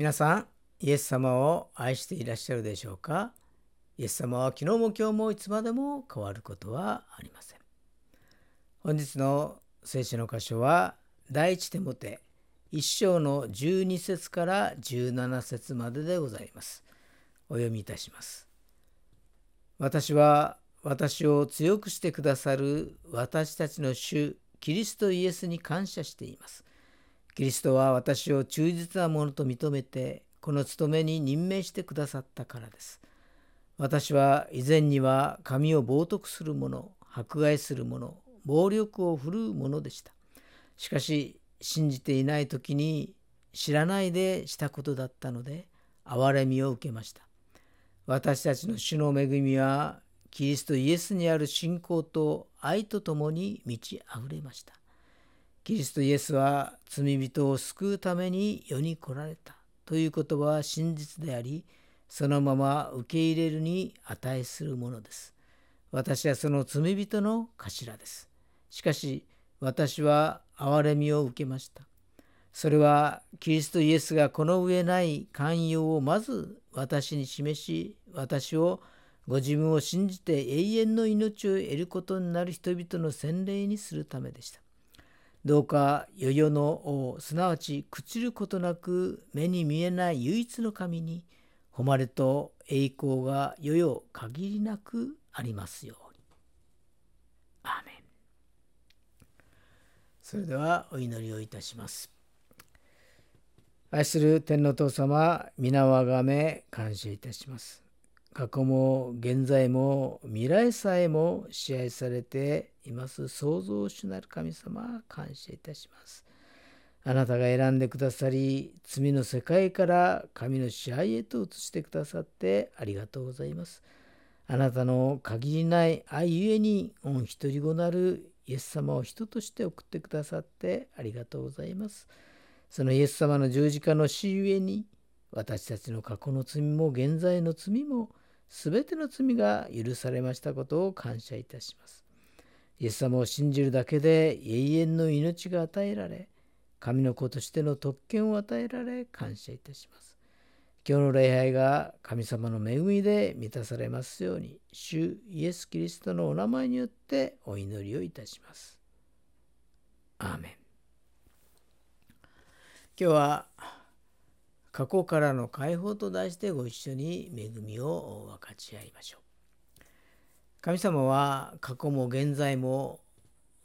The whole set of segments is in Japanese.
皆さん、イエス様を愛していらっしゃるでしょうか？イエス様は昨日も今日もいつまでも変わることはありません。本日の聖書の箇所は、第一手モて一章の12節から17節まででございます。お読みいたします。私は私を強くしてくださる私たちの主キリストイエスに感謝しています。キリストは私を忠実なものと認めてこの務めに任命してくださったからです。私は以前には神を冒涜する者、迫害する者、暴力を振るう者でした。しかし信じていない時に知らないでしたことだったので憐れみを受けました。私たちの主の恵みはキリストイエスにある信仰と愛とともに満ち溢れました。キリストイエスは罪人を救うために世に来られたということは真実であり、そのまま受け入れるに値するものです。私はその罪人の頭です。しかし、私は憐れみを受けました。それはキリストイエスがこの上ない寛容をまず私に示し、私をご自分を信じて永遠の命を得ることになる人々の洗礼にするためでした。どうか世々のすなわち朽ちることなく目に見えない唯一の神に誉れと栄光が世々限りなくありますように。アーメンそれではお祈りをいたします。愛する天皇父様皆をあがめ感謝いたします。過去も現在も未来さえも支配されています創造主なる神様感謝いたします。あなたが選んでくださり罪の世界から神の支配へと移してくださってありがとうございます。あなたの限りない愛ゆえに御一人子なるイエス様を人として送ってくださってありがとうございます。そのイエス様の十字架の死ゆえに私たちの過去の罪も現在の罪もすべての罪が許されましたことを感謝いたします。イエス様を信じるだけで永遠の命が与えられ、神の子としての特権を与えられ感謝いたします。今日の礼拝が神様の恵みで満たされますように、主イエス・キリストのお名前によってお祈りをいたします。アーメン。今日は過去からの解放と題してご一緒に恵みを分かち合いましょう。神様は過去も現在も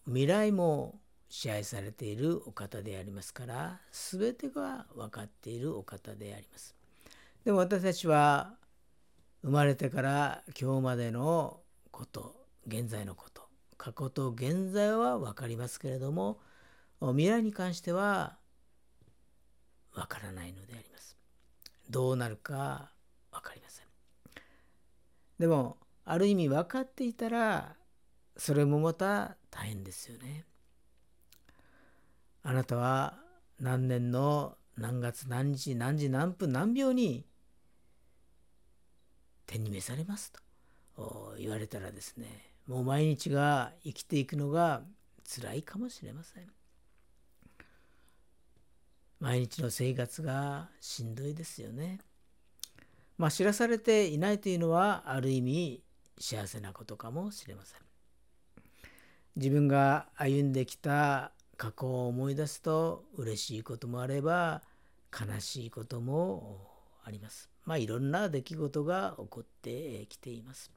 未来も支配されているお方でありますから全てが分かっているお方であります。でも私たちは生まれてから今日までのこと現在のこと過去と現在は分かりますけれども未来に関してはわからないのであります。どうなるか分かりません。でもある意味分かっていたらそれもまた大変ですよね。あなたは何年の何月何日何時何分何秒に天に召されますと言われたらですねもう毎日が生きていくのが辛いかもしれません。毎日の生活がしんどいですよね。まあ知らされていないというのはある意味幸せなことかもしれません。自分が歩んできた過去を思い出すと嬉しいこともあれば悲しいこともあります。まあいろんな出来事が起こってきています。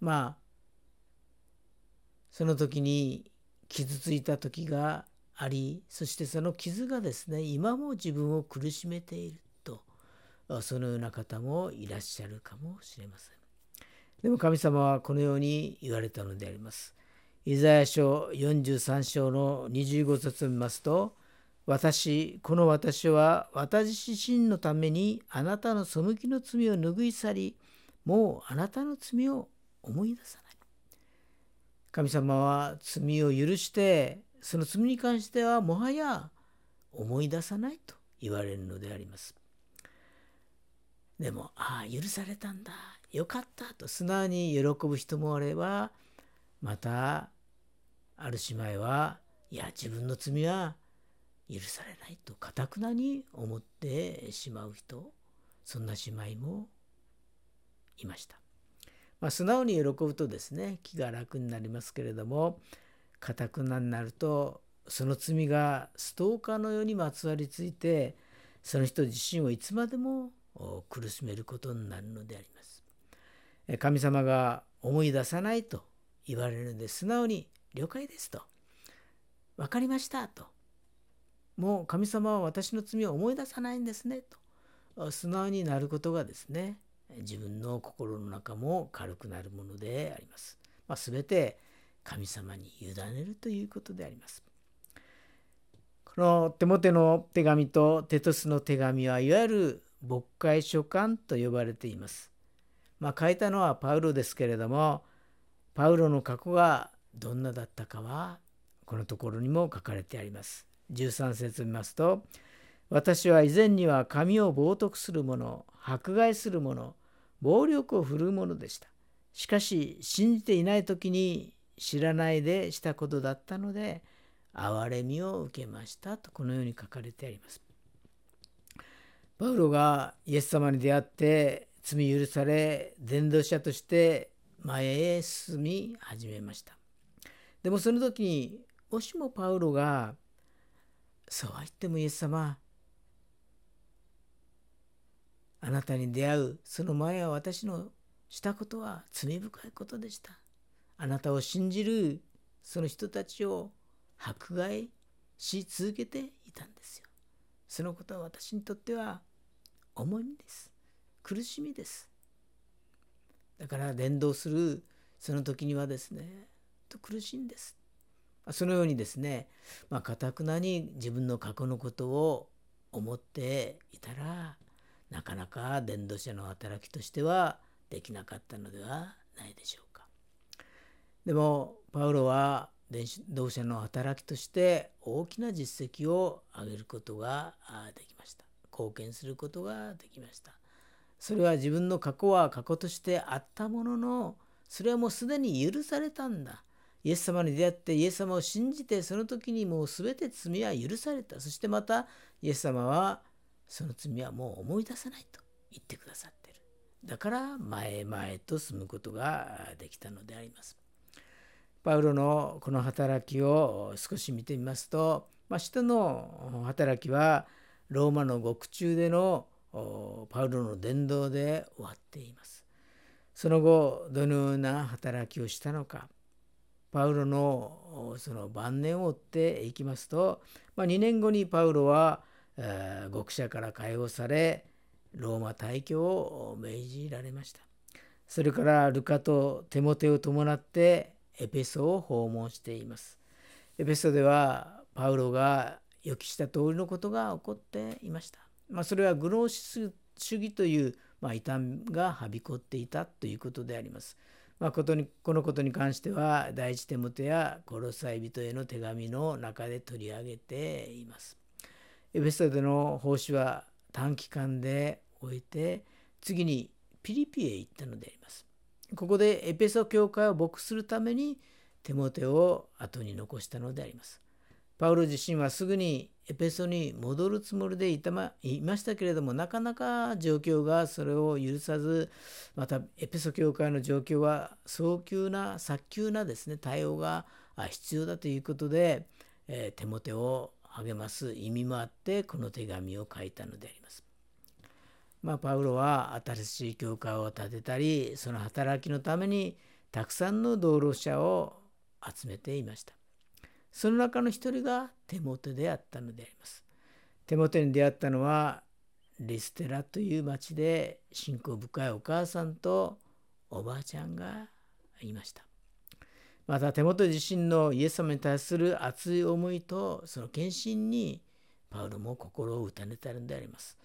まあその時に傷ついた時がありそしてその傷がですね今も自分を苦しめているとそのような方もいらっしゃるかもしれません。でも神様はこのように言われたのであります。イザヤ書43章の25節を見ますと私この私は私自身のためにあなたの背きの罪を拭い去りもうあなたの罪を思い出さない。神様は罪を許してその罪に関してはもはや思い出さないと言われるのであります。でも、ああ、許されたんだ、よかったと素直に喜ぶ人もあれば、また、ある姉妹は、いや、自分の罪は許されないとかたくなに思ってしまう人そんな姉妹もいました。まあ、素直に喜ぶとですね気が楽になりますけれどもかたくなになるとその罪がストーカーのようにまつわりついてその人自身をいつまでも苦しめることになるのであります。神様が思い出さないと言われるので素直に「了解です」と「分かりました」と「もう神様は私の罪を思い出さないんですね」と。素直になることがですね自分の心の中も軽くなるものであります。まあ、全て神様に委ねるということであります。この手モテの手紙とテトスの手紙はいわゆる牧会書簡と呼ばれています。まあ、書いたのはパウロですけれどもパウロの過去がどんなだったかはこのところにも書かれてあります。13節を見ますと私は以前には神を冒涜する者迫害する者暴力を振るうものでした。しかし信じていない時に知らないでしたことだったので憐れみを受けましたとこのように書かれてあります。パウロがイエス様に出会って罪許され伝道者として前へ進み始めました。でもその時にもしもパウロがそうは言ってもイエス様あなたに出会うその前は私のしたことは罪深いことでした。あなたを信じるその人たちを迫害し続けていたんですよ。そのことは私にとっては重みです。苦しみです。だから伝道するその時にはですね、と苦しいんです。そのようにですね、まあ、かたくなに自分の過去のことを思っていたら、なかなか伝道者の働きとしてはできなかったのではないでしょうか。でも、パウロは伝道者の働きとして大きな実績を上げることができました。貢献することができました。それは自分の過去は過去としてあったもののそれはもうすでに許されたんだ。イエス様に出会ってイエス様を信じてその時にもう全て罪は許された。そしてまたイエス様はその罪はもう思い出さないと言ってくださっている。だから前へ前へと進むことができたのであります。パウロのこの働きを少し見てみますと、まあ、使徒の働きはローマの獄中でのパウロの伝道で終わっています。その後どのような働きをしたのかパウロのその晩年を追っていきますと、まあ、2年後にパウロは、えー、獄舎から解放されローマ大教を命じられました。それからルカとテモテを伴ってエペソを訪問しています。エペソではパウロが予期した通りのことが起こっていました。まあ、それはグノーシス主義という、まあ、異端がはびこっていたということであります。まあ、ことにこのことに関しては第一手元やコロサイ人への手紙の中で取り上げています。エペソでの奉仕は短期間で終えて次にピリピへ行ったのであります。ここでエペソ教会を牧するためにテモテを後に残したのであります。パウロ自身はすぐにエペソに戻るつもりでいたまいましたけれどもなかなか状況がそれを許さずまたエペソ教会の状況は早急な早急なですね対応が必要だということで、えー、テモテを励ます意味もあってこの手紙を書いたのであります。まあ、パウロは新しい教会を建てたりその働きのためにたくさんの道路者を集めていました。その中の一人がテモテであったのであります。テモテに出会ったのはリステラという町で信仰深いお母さんとおばあちゃんがいました。また手元自身のイエス様に対する熱い思いとその献身にパウロも心を打たれたのであります。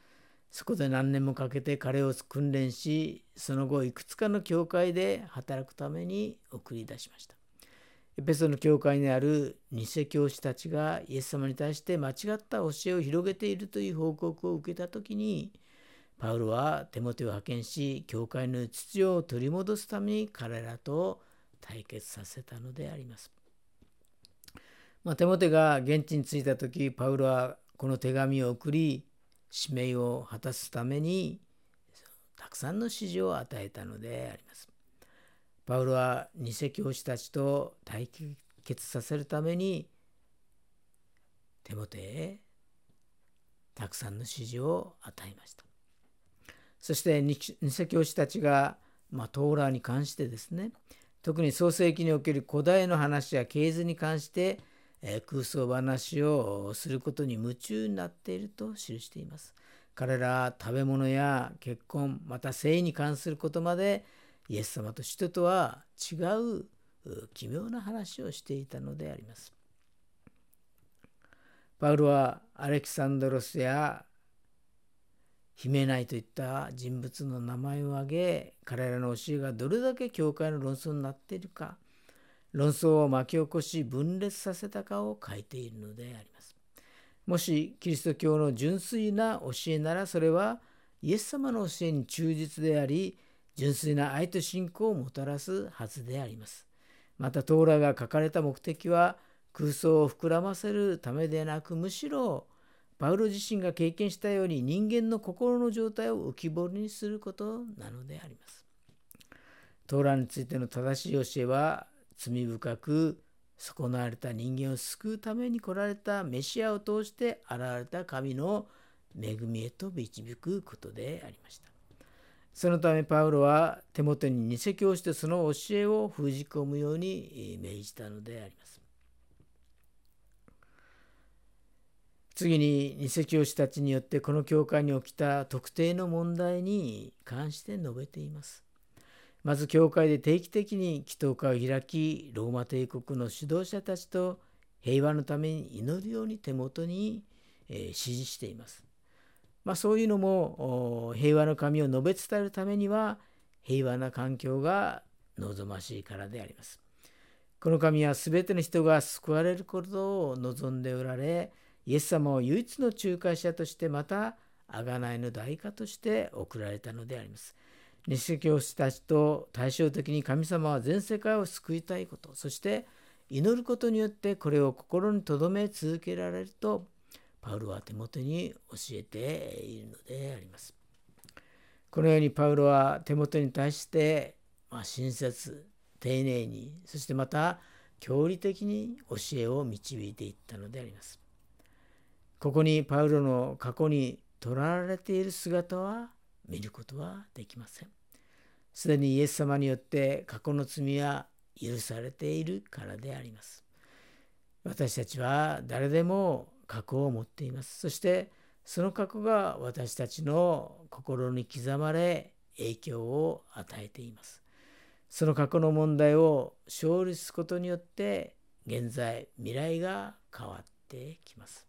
そこで何年もかけて彼を訓練しその後いくつかの教会で働くために送り出しました。エペソの教会にある偽教師たちがイエス様に対して間違った教えを広げているという報告を受けた時にパウロは手元を派遣し教会の秩序を取り戻すために彼らと対決させたのであります。まあ、手元が現地に着いた時パウロはこの手紙を送り使命を果たすためにたくさんの指示を与えたのであります。パウロは偽教師たちと対決させるために手元へたくさんの指示を与えました。そして偽教師たちが、まあ、トーラーに関してですね特に創世記における古代の話や系図に関して、え、空想話をすることに夢中になっていると記しています。彼らは食べ物や結婚また性に関することまでイエス様と人とは違う奇妙な話をしていたのであります。パウロはアレキサンドロスやヒメナイといった人物の名前を挙げ彼らの教えがどれだけ教会の論争になっているか論争を巻き起こし分裂させたかを書いているのであります。もしキリスト教の純粋な教えならそれはイエス様の教えに忠実であり純粋な愛と信仰をもたらすはずであります。またトーラが書かれた目的は空想を膨らませるためでなくむしろパウロ自身が経験したように人間の心の状態を浮き彫りにすることなのであります。トーラについての正しい教えは罪深く損なわれた人間を救うために来られたメシアを通して現れた神の恵みへと導くことでありました。そのためパウロは手元に偽教してその教えを封じ込むように命じたのであります。次に偽教師たちによってこの教会に起きた特定の問題に関して述べています。まず教会で定期的に祈祷会を開きローマ帝国の指導者たちと平和のために祈るように手元に、えー、指示しています。まあ、そういうのも平和の神を述べ伝えるためには平和な環境が望ましいからであります。この神は全ての人が救われることを望んでおられイエス様を唯一の仲介者としてまた贖いの代価として送られたのであります。西教師たちと対照的に神様は全世界を救いたいことそして祈ることによってこれを心に留め続けられるとパウロは手元に教えているのであります。このようにパウロは手元に対して、まあ、親切丁寧にそしてまた教理的に教えを導いていったのであります。ここにパウロの過去にとらわれている姿は見ることはできません。すでにイエス様によって過去の罪は許されているからであります。私たちは誰でも過去を持っています。そしてその過去が私たちの心に刻まれ影響を与えています。その過去の問題を勝利することによって現在未来が変わってきます。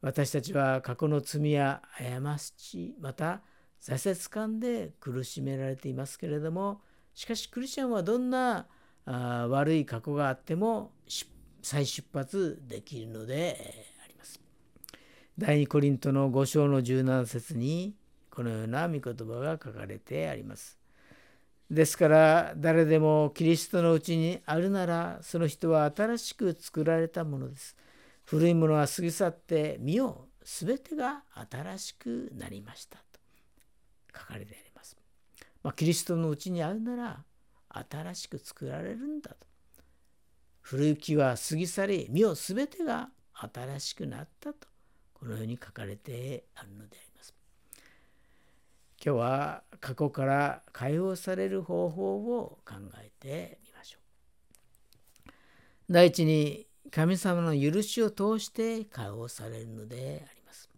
私たちは過去の罪や過ちまた挫折感で苦しめられていますけれどもしかしクリスチャンはどんなあ悪い過去があっても再出発できるのであります。第2コリントの5章の17節にこのような御言葉が書かれてあります。ですから誰でもキリストのうちにあるならその人は新しく作られたものです。古いものは過ぎ去って見よう全てが新しくなりました書かれてあります。まあ、キリストのうちにあるなら新しく作られるんだと。古い木は過ぎ去り見よ全てが新しくなったとこのように書かれてあるのであります。今日は過去から解放される方法を考えてみましょう。第一に神様の許しを通して解放されるのであります。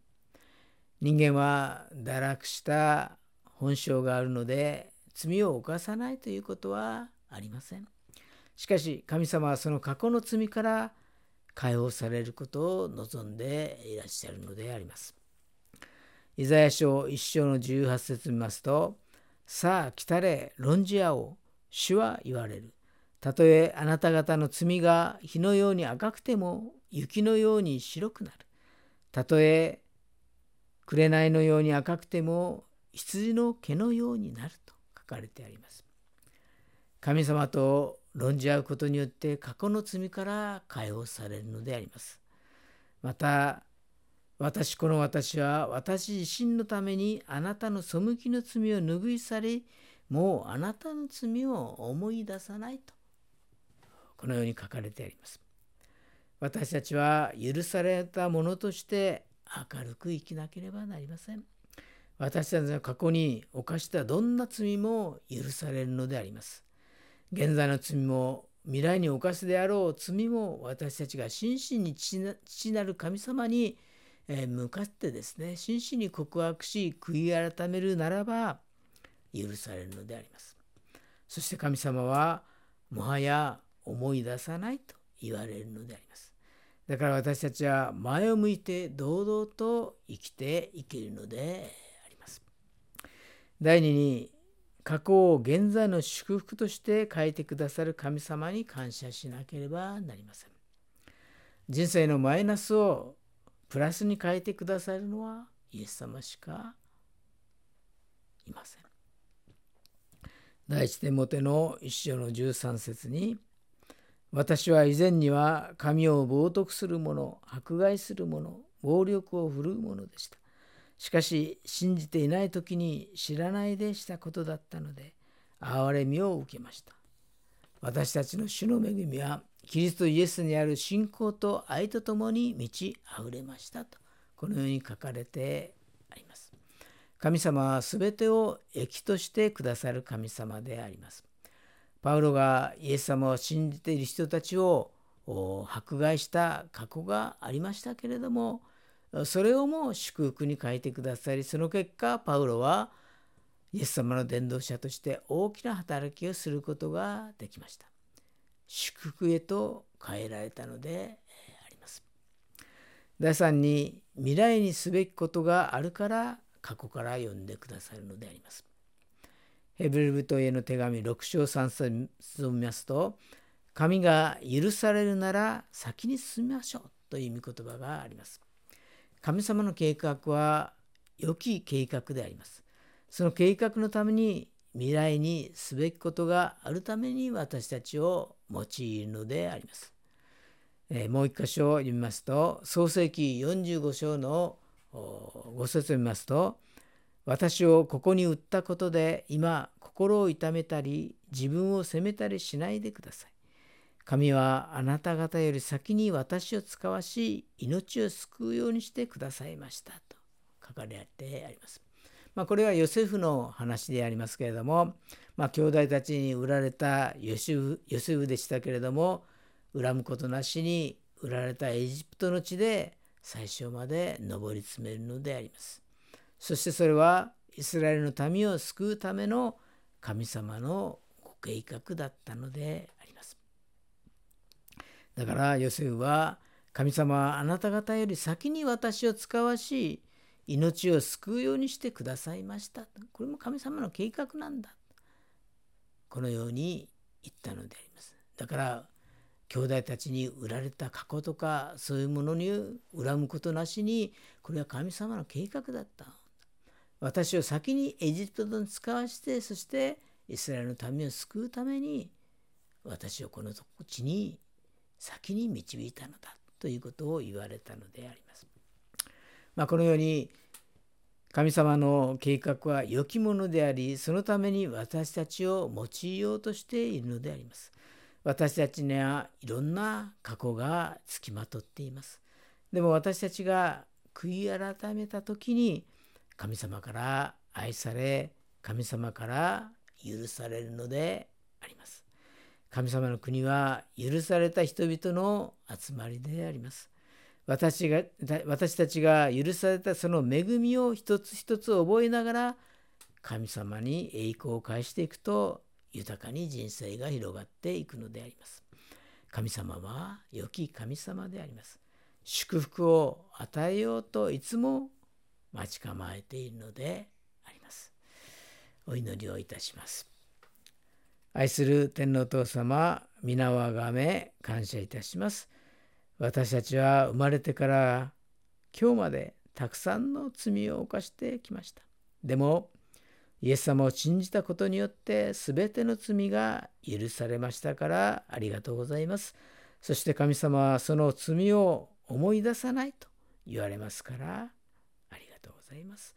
人間は堕落した本性があるので罪を犯さないということはありません。しかし神様はその過去の罪から解放されることを望んでいらっしゃるのであります。イザヤ書1章の18節見ますと「さあ来たれ論じ合おう主は言われる」たとえあなた方の罪が火のように赤くても雪のように白くなる。たとえ紅のように赤くても羊の毛のようになると書かれてあります。神様と論じ合うことによって過去の罪から解放されるのであります。また私この私は私自身のためにあなたの背きの罪を拭い去りもうあなたの罪を思い出さないとこのように書かれてあります。私たちは許されたものとして明るく生きなければなりません。私たちの過去に犯したどんな罪も許されるのであります。現在の罪も未来に犯すであろう罪も私たちが真摯に父なる神様に向かってですね真摯に告白し悔い改めるならば許されるのであります。そして神様はもはや思い出さないと言われるのであります。だから私たちは前を向いて堂々と生きていけるので。第2に過去を現在の祝福として変えてくださる神様に感謝しなければなりません。人生のマイナスをプラスに変えてくださるのはイエス様しかいません。第一手モテの一章の13節に私は以前には神を冒涜する者迫害する者暴力を振るう者でした。しかし信じていない時に知らないでしたことだったので憐れみを受けました。私たちの主の恵みはキリストイエスにある信仰と愛とともに満ち溢れましたとこのように書かれてあります。神様は全てを益としてくださる神様であります。パウロがイエス様を信じている人たちを迫害した過去がありましたけれどもそれをもう祝福に変えてくださりその結果パウロはイエス様の伝道者として大きな働きをすることができました。祝福へと変えられたのであります。第3に未来にすべきことがあるから過去から読んでくださるのであります。ヘブル人への手紙6章3節を見ますと神が許されるなら先に進みましょうという御言葉があります。神様の計画は良き計画であります。その計画のために未来にすべきことがあるために私たちを用いるのであります。えー、もう一箇所を読みますと創世記45章のご説を見ますと私をここに売ったことで今心を痛めたり自分を責めたりしないでください。神はあなた方より先に私を使わし命を救うようにしてくださいましたと書かれてあります。まあ、これはヨセフの話でありますけれども、まあ、兄弟たちに売られたヨセフヨセフでしたけれども恨むことなしに売られたエジプトの地で最初まで上り詰めるのであります。そしてそれはイスラエルの民を救うための神様のご計画だったのでだからヨセフは神様はあなた方より先に私を使わし命を救うようにしてくださいました。これも神様の計画なんだ。このように言ったのであります。だから兄弟たちに売られた過去とかそういうものに恨むことなしにこれは神様の計画だった。私を先にエジプトに使わしてそしてイスラエルの民を救うために私をこの土地に先に導いたのだということを言われたのであります。まあ、このように神様の計画は良きものでありそのために私たちを用いようとしているのであります。私たちにはいろんな過去がつきまとっています。でも私たちが悔い改めた時に神様から愛され神様から許されるのであります。神様の国は許された人々の集まりであります。私が私たちが許されたその恵みを一つ一つ覚えながら神様に栄光を返していくと豊かに人生が広がっていくのであります。神様は良き神様であります。祝福を与えようといつも待ち構えているのであります。お祈りをいたします。愛する天皇父様皆をあがめ感謝いたします私たちは生まれてから今日までたくさんの罪を犯してきましたでもイエス様を信じたことによって全ての罪が許されましたからありがとうございます。そして神様はその罪を思い出さないと言われますからありがとうございます。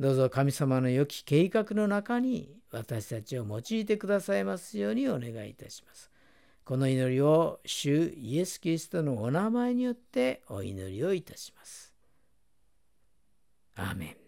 どうぞ神様の良き計画の中に私たちを用いてくださいますようにお願いいたします。この祈りを主イエス・キリストのお名前によってお祈りをいたします。アーメン